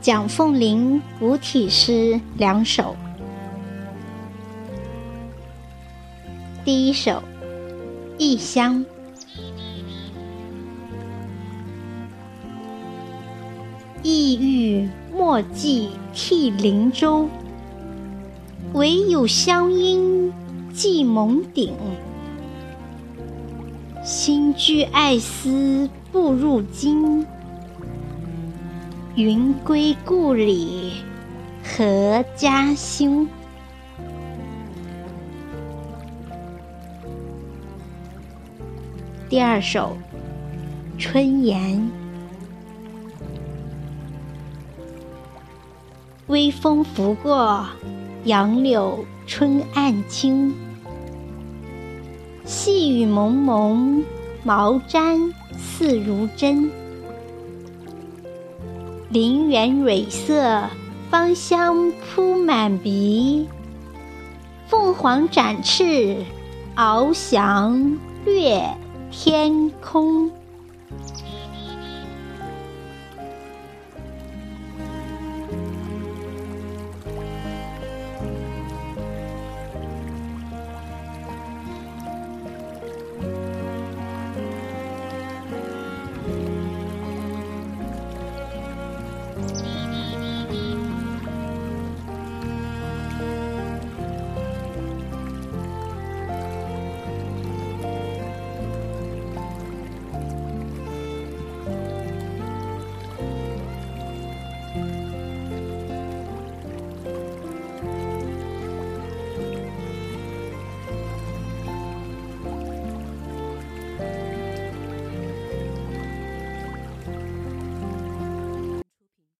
蒋凤林五体诗两首。第一首：异乡，异域莫寄涕零州，唯有乡音寄蒙顶。新居爱思不入京。云归故里何家兄？第二首《春言》。微风拂过，杨柳春暗青。细雨蒙蒙，毛毡似如针。林园蕊色，芳香扑满鼻。凤凰展翅，翱翔掠天空。